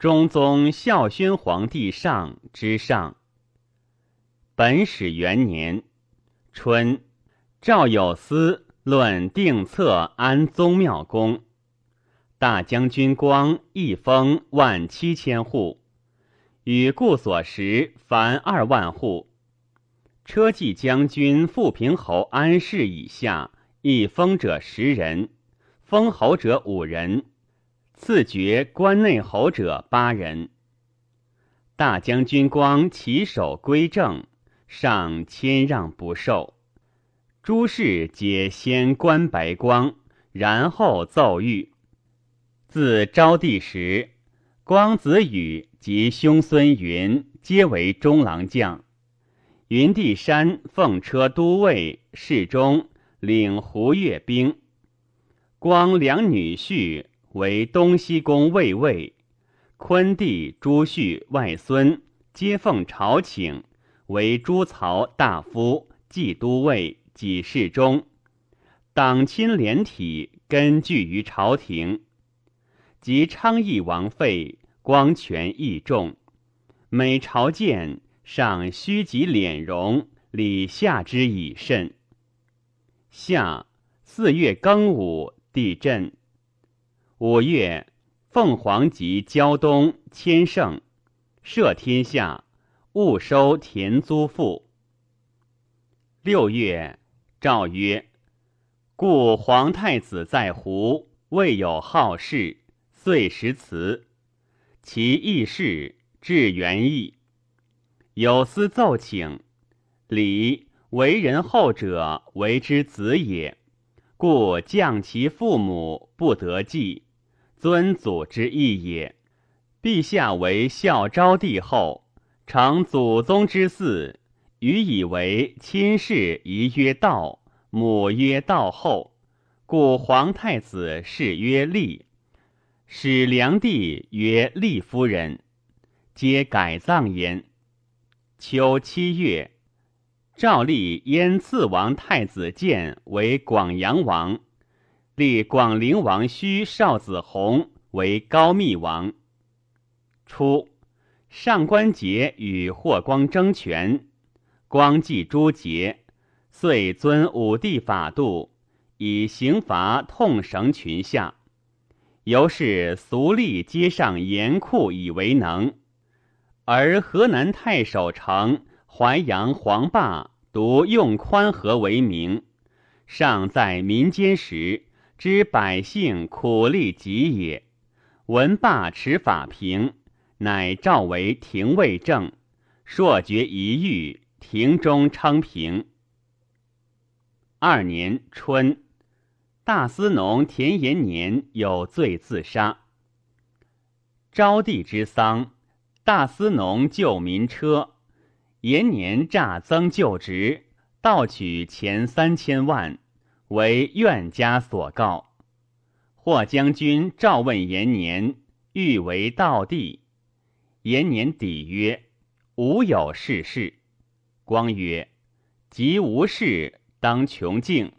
中宗孝宣皇帝上之上。本始元年春，赵有司论定策安宗庙公。大将军光一封万七千户，与故所食凡二万户。车骑将军富平侯安氏以下，一封者十人，封侯者五人，赐爵关内侯者八人。大将军光起手归正。上谦让不受，诸事皆先观白光，然后奏谕。自昭帝时，光子羽及兄孙云皆为中郎将。云帝山奉车都尉，侍中，领胡越兵。光两女婿为东西宫卫尉，昆帝朱旭外孙皆奉朝请。为朱曹大夫、冀都尉、给事中，党亲连体，根据于朝廷。及昌邑王废，光权益重，每朝见，上须及敛容，礼下之以甚。夏四月庚午，地震。五月，凤凰及胶东千乘，赦天下。勿收田租赋。六月，诏曰：“故皇太子在胡，未有好事，遂时辞。其义事至元义，有司奏请。礼为人后者，为之子也，故降其父母不得继，尊祖之义也。陛下为孝昭帝后。”承祖宗之嗣，予以为亲事宜曰道，母曰道后，故皇太子谥曰立，使梁帝曰立夫人，皆改葬焉。秋七月，诏立燕次王太子建为广阳王，立广陵王须少子弘为高密王。初。上官桀与霍光争权，光继诸桀，遂遵武帝法度，以刑罚痛绳群下。由是俗吏皆上严酷以为能，而河南太守城淮阳黄霸独用宽和为名。尚在民间时，知百姓苦力极也。闻罢持法平。乃召为廷尉正，朔决一狱，庭中称平。二年春，大司农田延年有罪自杀。昭帝之丧，大司农救民车，延年诈增旧职，盗取钱三千万，为怨家所告。霍将军召问延年，欲为道帝。延年抵曰：“吾有事事。”光曰：“即无事，当穷尽。”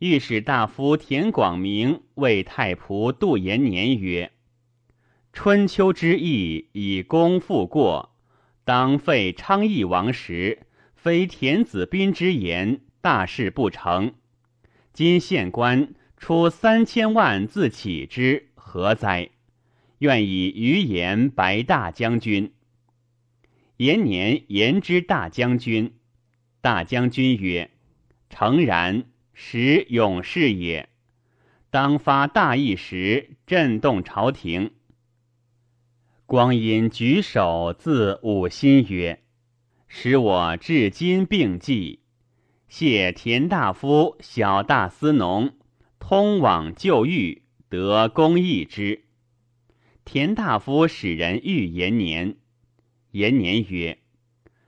御史大夫田广明谓太仆杜延年曰：“春秋之义以功复过，当废昌邑王时，非田子斌之言，大事不成。今县官出三千万自起之，何哉？”愿以余言白大将军。延年言之大将军。大将军曰：“诚然，实勇士也。当发大义时，震动朝廷。”光阴举手自五心曰：“使我至今并记，谢田大夫、小大司农，通往旧狱，得公义之。”田大夫使人遇延年，延年曰：“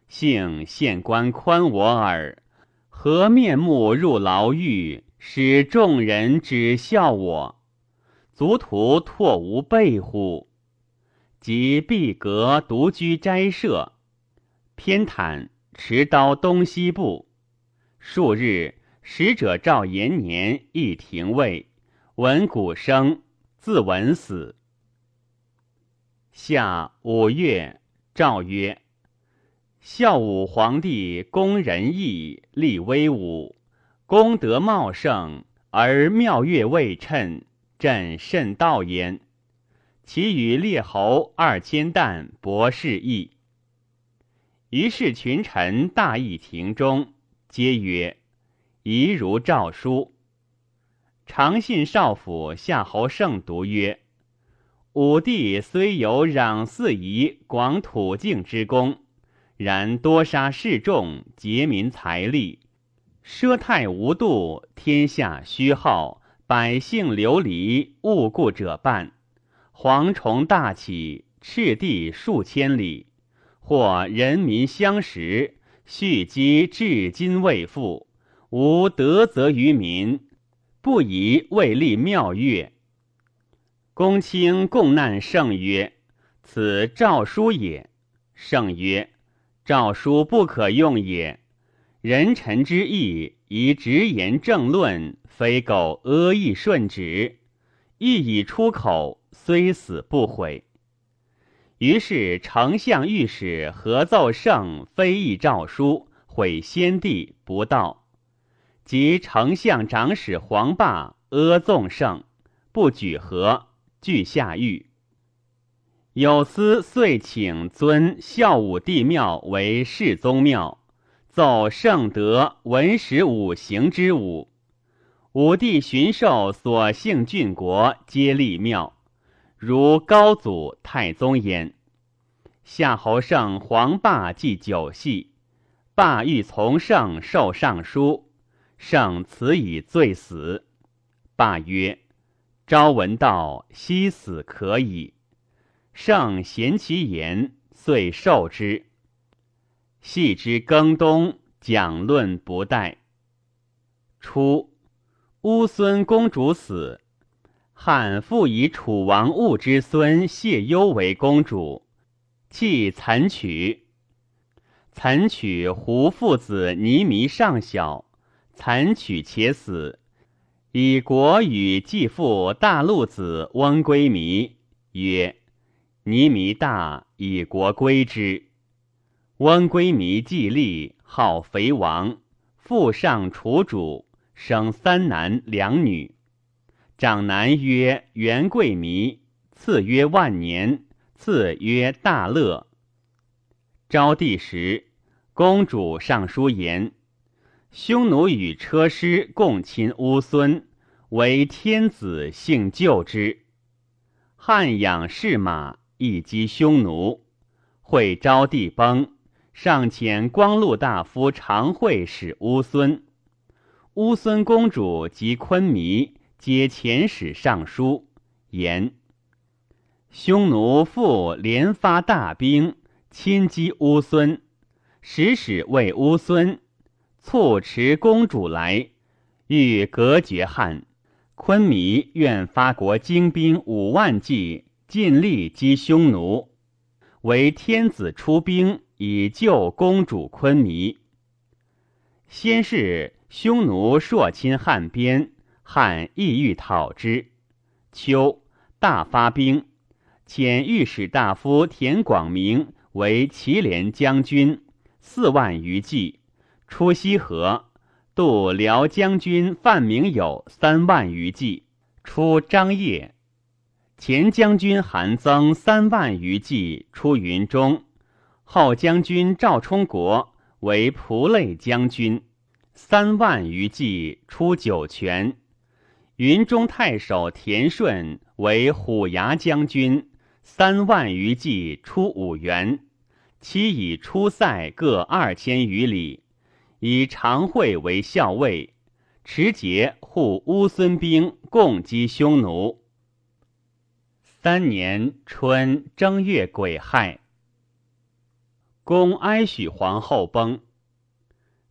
幸县官宽我耳，何面目入牢狱，使众人只笑我？卒徒唾无备乎？”即闭阁独居斋舍，偏袒持刀东西步。数日，使者召延年亦廷尉，闻鼓声，自闻死。夏五月，诏曰：孝武皇帝公仁义，立威武，功德茂盛，而妙乐未称，朕甚道焉。其与列侯二千担博士义。于是群臣大议庭中，皆曰：“宜如诏书。”长信少府夏侯胜读曰：“武帝虽有攘四夷、广土境之功，然多杀士众，劫民财力，奢泰无度，天下虚耗，百姓流离，误故者半。蝗虫大起，赤地数千里。”或人民相食，蓄积至今未复，无德泽于民，不宜为立庙乐。公卿共难圣曰：“此诏书也。”圣曰：“诏书不可用也。人臣之义，宜直言正论，非苟阿谀顺旨。一已出口，虽死不悔。”于是丞相御史合奏圣非议诏书，毁先帝不道。及丞相长史黄霸阿纵圣，不举和，俱下狱。有司遂请尊孝武帝庙为世宗庙，奏圣德文史五行之武。武帝巡狩所幸郡国，皆立庙。如高祖、太宗焉。夏侯胜、黄霸祭酒戏，霸欲从圣受尚书，胜辞以罪死。霸曰：“朝闻道，夕死可矣。”胜贤其言，遂受之。系之更冬，讲论不待。初，乌孙公主死。汉复以楚王戊之孙谢攸为公主，弃岑取。岑取胡父子尼弥尚小，岑取且死，以国与继父大陆子翁归弥曰：“尼弥大，以国归之。”翁归弥既立，号肥王，父上楚主，生三男两女。长男曰元贵弥，次曰万年，次曰大乐。昭帝时，公主上书言：匈奴与车师共亲乌孙，为天子幸救之。汉养士马，以击匈奴。会昭帝崩，上遣光禄大夫常惠使乌孙。乌孙公主及昆弥。皆遣使上书言：匈奴复连发大兵，侵击乌孙。使使谓乌孙，促持公主来，欲隔绝汉。昆弥愿发国精兵五万计，尽力击匈奴。为天子出兵以救公主昆弥。先是，匈奴朔侵汉边。汉意欲讨之，秋大发兵，遣御史大夫田广明为祁连将军，四万余骑出西河；渡辽将军范明友三万余骑出张掖；前将军韩增三万余骑出云中；后将军赵充国为蒲类将军，三万余骑出酒泉。云中太守田顺为虎牙将军，三万余骑出五原，其以出塞各二千余里，以常惠为校尉，持节护乌孙兵，共击匈奴。三年春正月癸亥，公哀许皇后崩。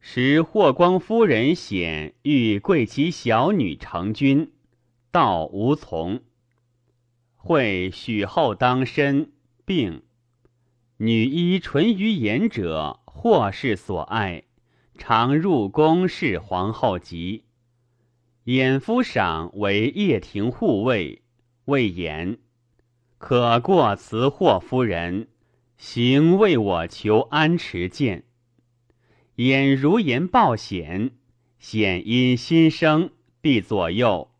时霍光夫人显欲贵其小女成君，道无从。会许后当身病，女医淳于言者，或是所爱，常入宫侍皇后疾。衍夫赏为掖庭护卫，未言。可过辞霍夫人，行为我求安持见。掩如言报险，险因心生，必左右，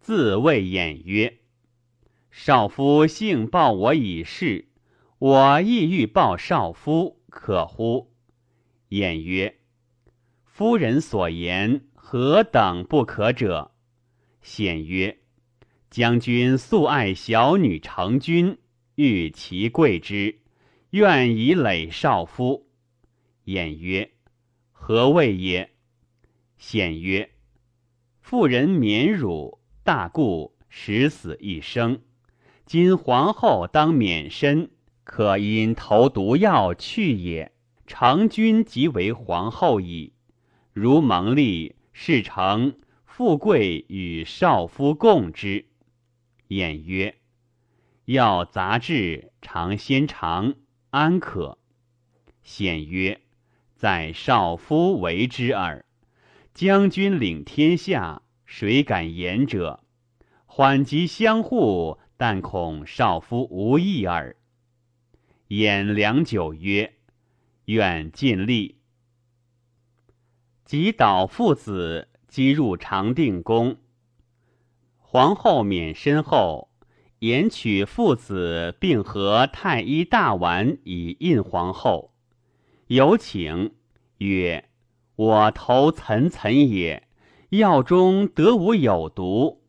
自谓演曰：“少夫幸报我以事，我亦欲报少夫，可乎？”演曰：“夫人所言何等不可者？”显曰：“将军素爱小女成君，欲其贵之，愿以累少夫。”演曰：“何谓也？”显曰：“妇人免辱，大故十死一生。今皇后当免身，可因投毒药去也。成君即为皇后矣。如蒙利，事成。”富贵与少夫共之。演曰：“要杂志尝先尝，安可？”显曰：“在少夫为之耳。将军领天下，谁敢言者？缓急相护，但恐少夫无益耳。”演良久曰：“愿尽力。”即导父子。即入长定宫。皇后免身后，言取父子，并和太医大丸以印皇后。有请曰：“我头岑岑也，药中得无有毒？”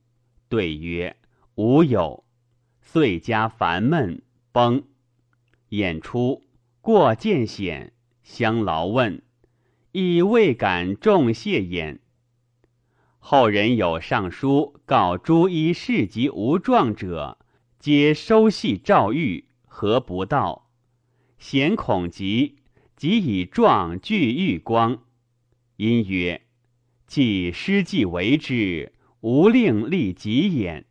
对曰：“无有。”遂加烦闷，崩。演出过见险，相劳问，亦未敢重谢焉。后人有上书告诸医事及无状者，皆收系诏谕，何不道？贤恐急，即以状具玉光。因曰：“既失计为之，无令立己眼。”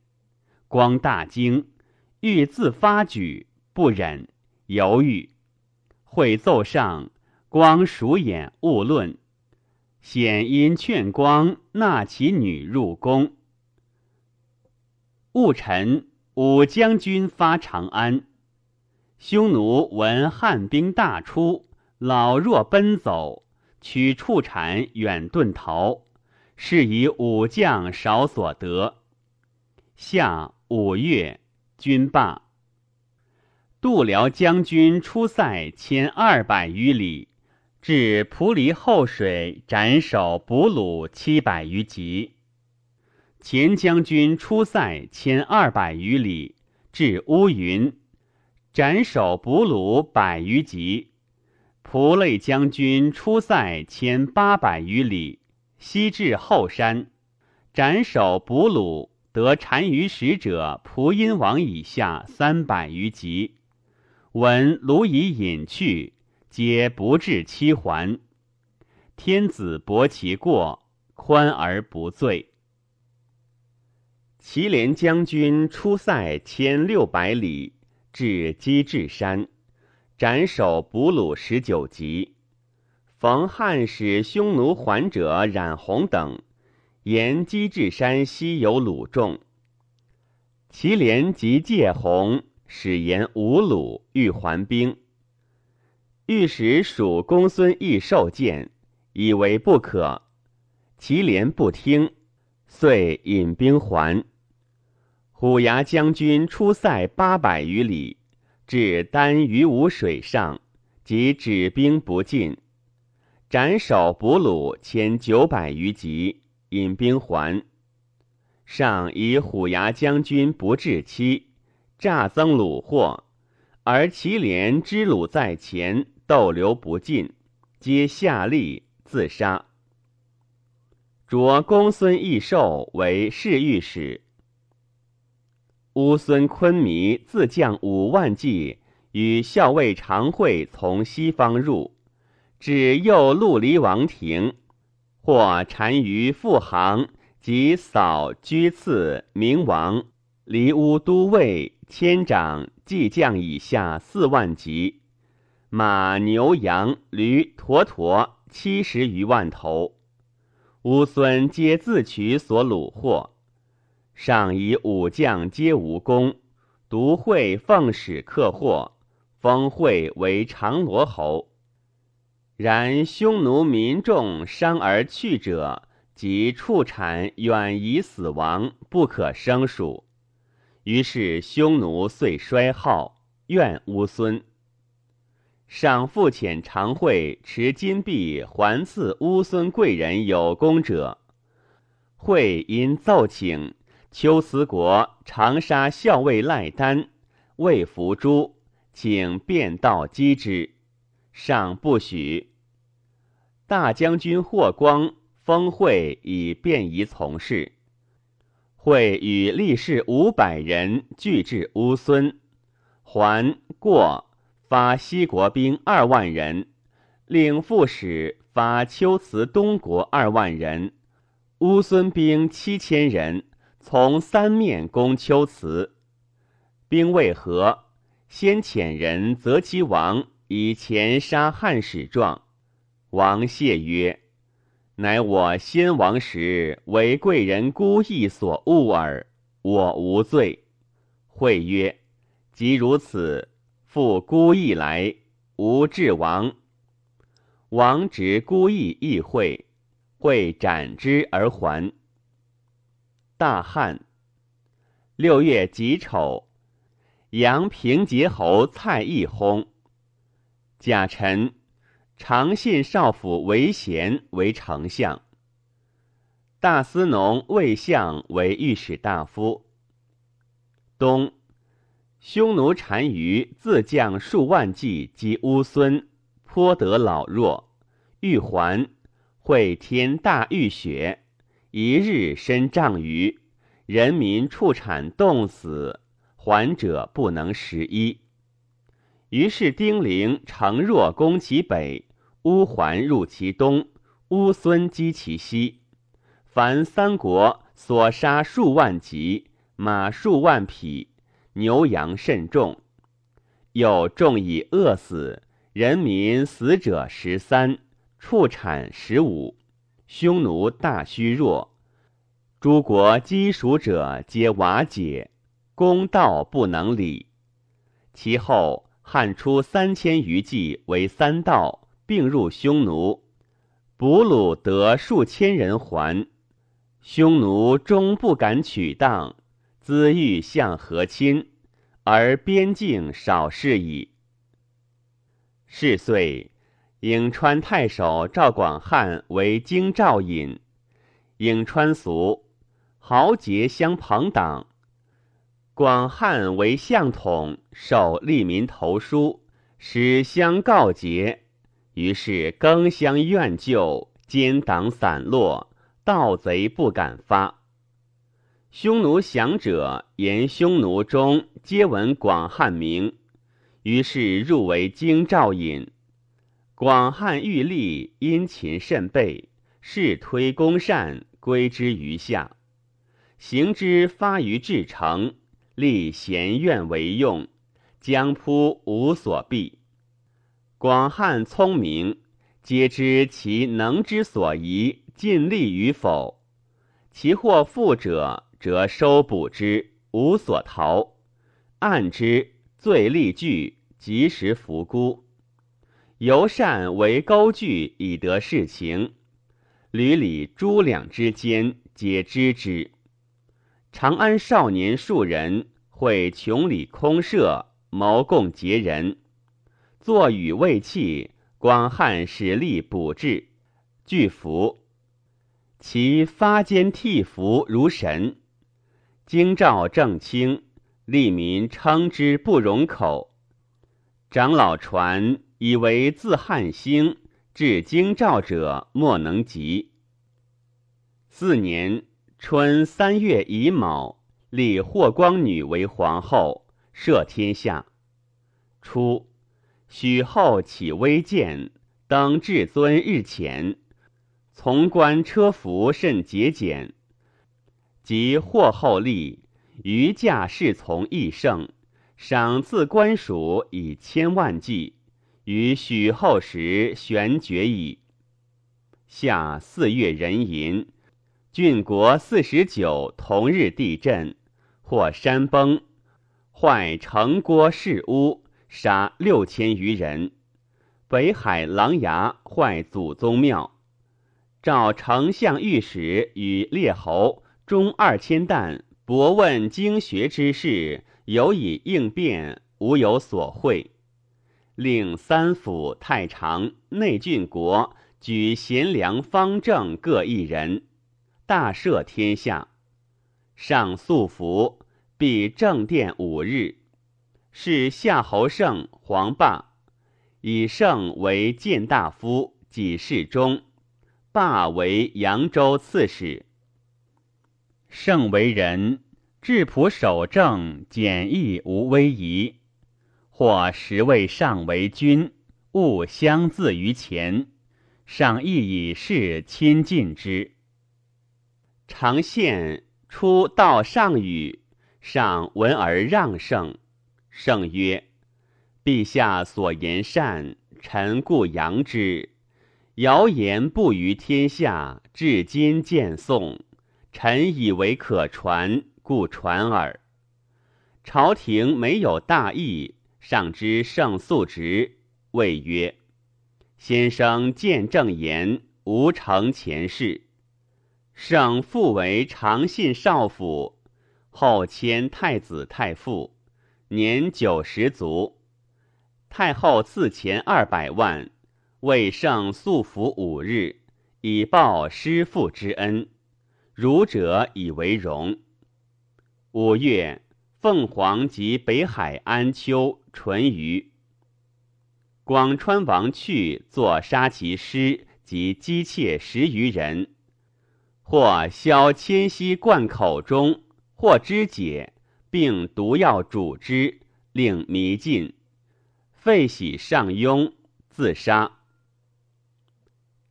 光大惊，欲自发举，不忍，犹豫。会奏上，光熟眼勿论。显因劝光纳其女入宫。戊辰，武将军发长安，匈奴闻汉兵大出，老弱奔走，取畜产远遁逃，是以武将少所得。夏五月，军罢。度辽将军出塞千二百余里。至蒲离后水，斩首俘虏七百余级。前将军出塞千二百余里，至乌云，斩首俘虏百余级。蒲类将军出塞千八百余里，西至后山，斩首俘虏得单于使者蒲阴王以下三百余级。闻卢已隐去。皆不至七还。天子薄其过，宽而不罪。祁连将军出塞千六百里，至积至山，斩首俘虏十九级。逢汉使匈奴还者冉弘等，言积至山西有虏众。祁连即借弘，使言无虏，欲还兵。御史属公孙义受见，以为不可。祁连不听，遂引兵还。虎牙将军出塞八百余里，至丹于吴水上，即止兵不进，斩首俘虏千九百余级，引兵还。上以虎牙将军不至期，诈增虏获，而祁连知虏在前。逗留不尽，皆下吏自杀。着公孙义寿为侍御史。乌孙昆弥自将五万骑与校尉常惠从西方入，至右陆离王庭，或单于复行及扫居次明王离乌都尉千长骑将以下四万级。马牛羊驴驼驼七十余万头，乌孙皆自取所虏获。上以武将皆无功，独会奉使客货，封会为长罗侯。然匈奴民众伤而去者，及畜产远移死亡，不可胜数。于是匈奴遂衰耗，怨乌孙。赏复遣常会持金币还赐乌孙贵人有功者。会因奏请秋思国长沙校尉赖丹为伏诛，请便道击之。上不许。大将军霍光封会以便宜从事。会与力士五百人聚至乌孙，还过发西国兵二万人，领副使发秋辞东国二万人，乌孙兵七千人，从三面攻秋辞。兵未合，先遣人择其王。以前杀汉使状，王谢曰：“乃我先王时为贵人孤意所误耳，我无罪。”会曰：“即如此，复孤意来，吾至王。”王执孤意议会，会斩之而还。大汉六月己丑，阳平节侯蔡义薨。贾臣常信少府韦贤为丞相，大司农魏相为御史大夫。冬，匈奴单于自将数万骑击乌孙，颇得老弱，欲还，会天大雨雪，一日身丈余，人民畜产冻死，还者不能食衣。于是丁零乘弱攻其北，乌桓入其东，乌孙击其西。凡三国所杀数万级，马数万匹，牛羊甚众。又众以饿死，人民死者十三，畜产十五。匈奴大虚弱，诸国积属者皆瓦解，公道不能理。其后。汉出三千余骑为三道，并入匈奴，俘虏得数千人还。匈奴终不敢取当，资欲向和亲，而边境少事矣。是岁，颍川太守赵广汉为京兆尹。颍川俗，豪杰相朋党。广汉为相统，受利民投书，使相告捷。于是更相怨旧，奸党散落，盗贼不敢发。匈奴降者言匈奴中皆闻广汉名，于是入为京兆尹。广汉欲立，殷勤甚备，事推公善，归之于下，行之发于至诚。立贤愿为用，将扑无所避。广汉聪明，皆知其能之所宜，尽力与否。其或富者，则收补之，无所逃；暗之，罪力具，及时服孤。尤善为钩具，以得事情。屡里诸两之间，皆知之。长安少年数人，会穷里空舍，谋共劫人。坐与未弃，广汉使力补志，具服。其发间替服如神。京兆正清，利民称之不容口。长老传以为自汉兴至京兆者，莫能及。四年。春三月乙卯，立霍光女为皇后，摄天下。初，许后起微贱，登至尊日前，从官车服甚节俭。及霍后立，余驾侍从益盛，赏赐官属以千万计，于许后时悬绝矣。夏四月壬寅。郡国四十九同日地震，或山崩，坏城郭市屋，杀六千余人。北海琅琊坏祖宗庙，召丞相御史与列侯中二千担，博问经学之事，有以应变，无有所会。令三府太常、内郡国举贤良方正各一人，大赦天下。上素服，必正殿五日。是夏侯胜、黄霸。以圣为谏大夫，己事中；霸为扬州刺史。圣为人质朴守正，简易无威仪。或时位上为君，勿相自于前。上亦以事亲近之。常献出道上语，上闻而让圣。圣曰。陛下所言善，臣故扬之。谣言不于天下，至今见颂，臣以为可传，故传耳。朝廷没有大义，上知圣素直，谓曰：“先生见正言，无成前事。”圣复为长信少府，后迁太子太傅，年九十卒。太后赐钱二百万，为圣素服五日，以报师父之恩。儒者以为荣。五月，凤凰及北海安丘淳于。广川王去，作杀其师及姬妾十余人，或削迁息灌口中，或肢解，并毒药煮之，令迷尽。废喜上庸，自杀。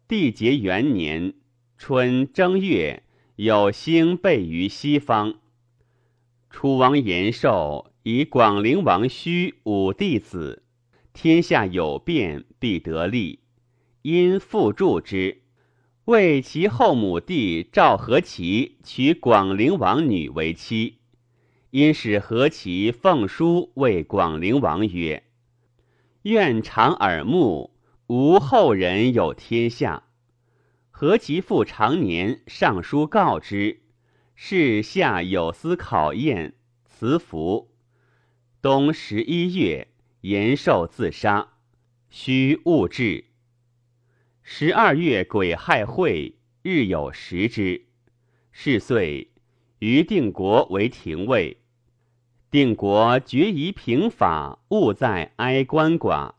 帝节元年春正月，有星备于西方。楚王延寿以广陵王须五弟子，天下有变，必得利。因复助之，为其后母弟赵和齐娶广陵王女为妻。因使何其奉书为广陵王曰。愿长耳目，无后人有天下。何其父常年上书告之，是下有司考验，辞服。冬十一月，延寿自杀，须勿至。十二月癸亥会，日有食之。是岁，于定国为廷尉。定国决疑平法，务在哀官寡，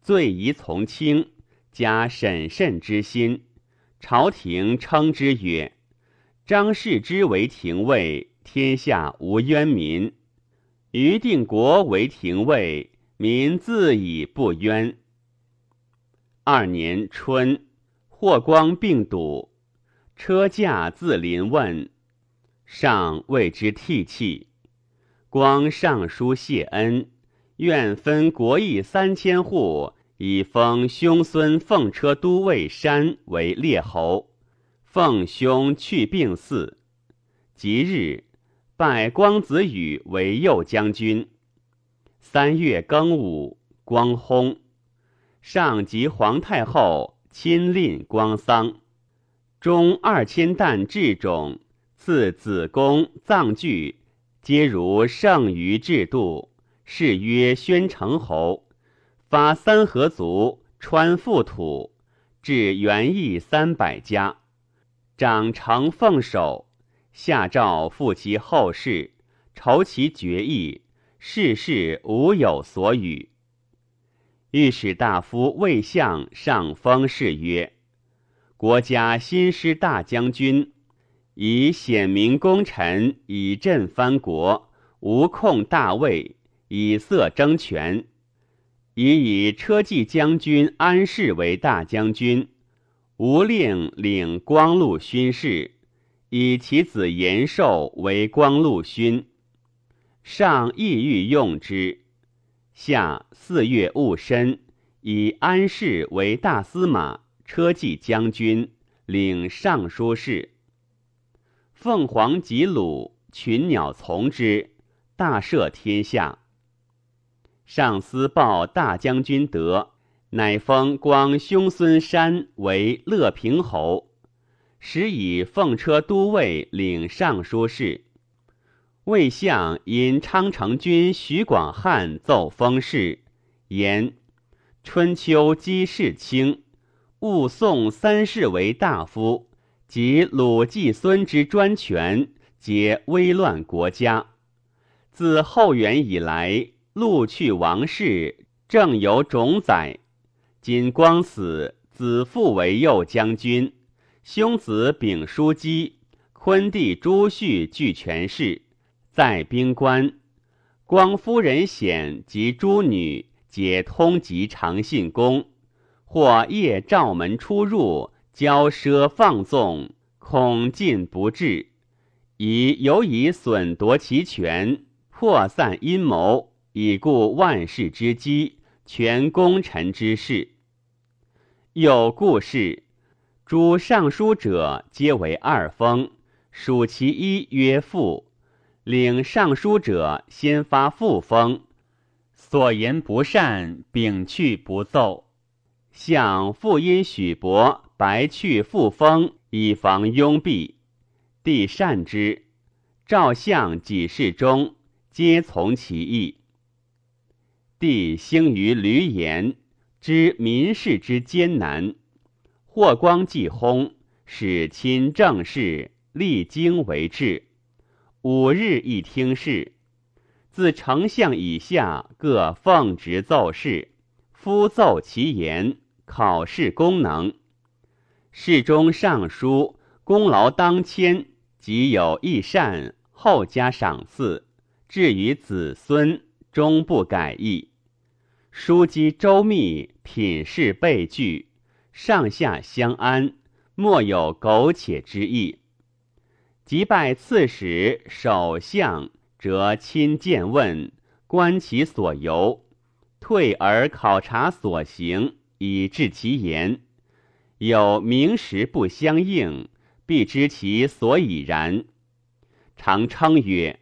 罪疑从轻，加审慎之心。朝廷称之曰：“张氏之为廷尉，天下无冤民；于定国为廷尉，民自以不冤。”二年春，霍光病笃，车驾自临问，上为之涕泣。光上书谢恩，愿分国邑三千户，以封兄孙奉车都尉山为列侯。奉兄去病嗣，即日拜光子羽为右将军。三月庚午，光薨。上及皇太后亲令光丧，中二千担制种，赐子宫葬具。皆如圣于制度，谥曰宣城侯，发三合族，川覆土，至元邑三百家，长成奉守，下诏复其后事，筹其决议，世事无有所与。御史大夫魏相上封谥曰国家新师大将军。以显明功臣，以振藩国，无控大位，以色争权。以以车骑将军安氏为大将军，吴令领光禄勋事，以其子延寿为光禄勋。上意欲用之。下四月戊申，以安氏为大司马、车骑将军，领尚书事。凤凰及鲁群鸟从之，大赦天下。上司报大将军德，乃封光兄孙山为乐平侯，时以奉车都尉领尚书事。魏相因昌城君徐广汉奏封事，言春秋姬氏卿，勿送三世为大夫，及鲁季孙之专权，皆危乱国家。自后元以来。陆去王室，正有种宰。今光死，子父为右将军，兄子秉叔姬、昆弟朱旭俱权势，在兵官。光夫人显及诸女，皆通及长信宫，或夜照门出入，骄奢放纵，恐进不至，以尤以损夺其权，破散阴谋。以固万世之基，全功臣之事。有故事，诸尚书者皆为二封，属其一曰父。领尚书者先发复封，所言不善，秉去不奏。向复因许伯白去复封，以防拥蔽。帝善之，赵相几事中，皆从其意。帝兴于闾阎，知民事之艰难。霍光既薨，使亲政事，励精为治。五日一听事，自丞相以下各奉职奏事，夫奏其言，考试功能。侍中、尚书功劳当谦，即有益善，后加赏赐，至于子孙，终不改易。书机周密，品事备具，上下相安，莫有苟且之意。即拜刺史、首相，则亲见问，观其所由，退而考察所行，以治其言。有名实不相应，必知其所以然。常称曰：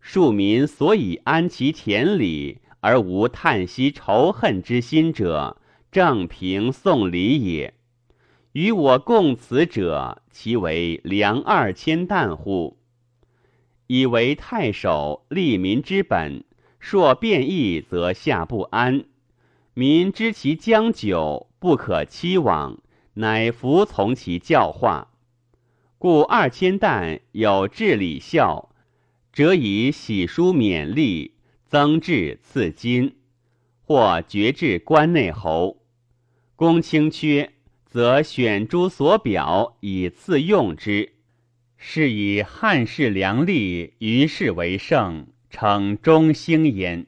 庶民所以安其田里。而无叹息仇恨之心者，正平送礼也。与我共此者，其为粮二千担乎？以为太守利民之本，若变异，则下不安。民知其将久，不可期往，乃服从其教化。故二千担有治礼效，则以喜书勉励。增至赐金，或爵至关内侯。公卿缺，则选诸所表以次用之。是以汉室良吏于世为盛，称中兴焉。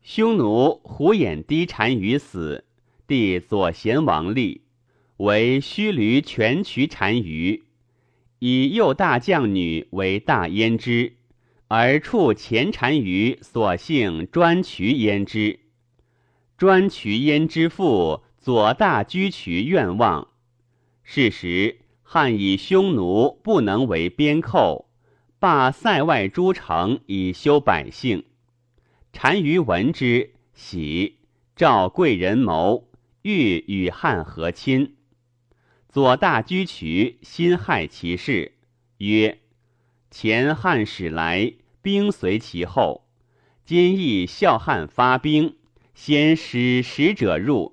匈奴胡眼低单于死，帝左贤王立，为须驴全渠单于，以右大将女为大焉之。而处前单于所幸专渠焉之，专渠焉之父左大居渠愿望。是时汉以匈奴不能为边寇，罢塞外诸城以修百姓。单于闻之，喜，召贵人谋，欲与汉和亲。左大居渠心害其事，曰：前汉使来。兵随其后，今亦孝汉发兵，先使使者入，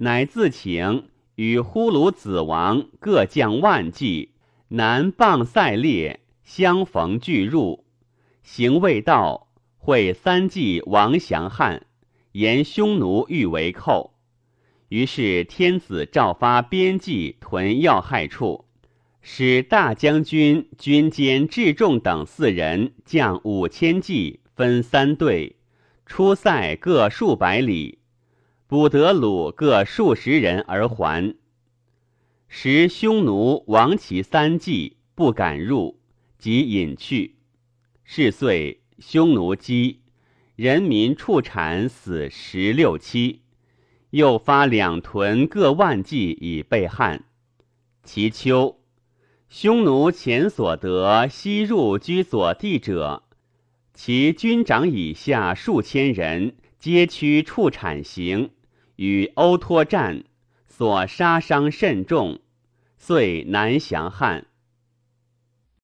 乃自请与呼卢子王各将万计，南傍塞列，相逢俱入。行未到，会三计王降汉，言匈奴欲为寇。于是天子诏发边计屯要害处。使大将军、军监至重等四人，将五千骑，分三队，出塞各数百里，捕得虏各数十人而还。时匈奴亡其三骑，不敢入，即隐去。是岁，匈奴饥，人民畜产死十六七，又发两屯各万骑以备汉。其秋。匈奴前所得西入居左地者，其军长以下数千人，皆驱畜产行，与欧托战，所杀伤甚重，遂南降汉。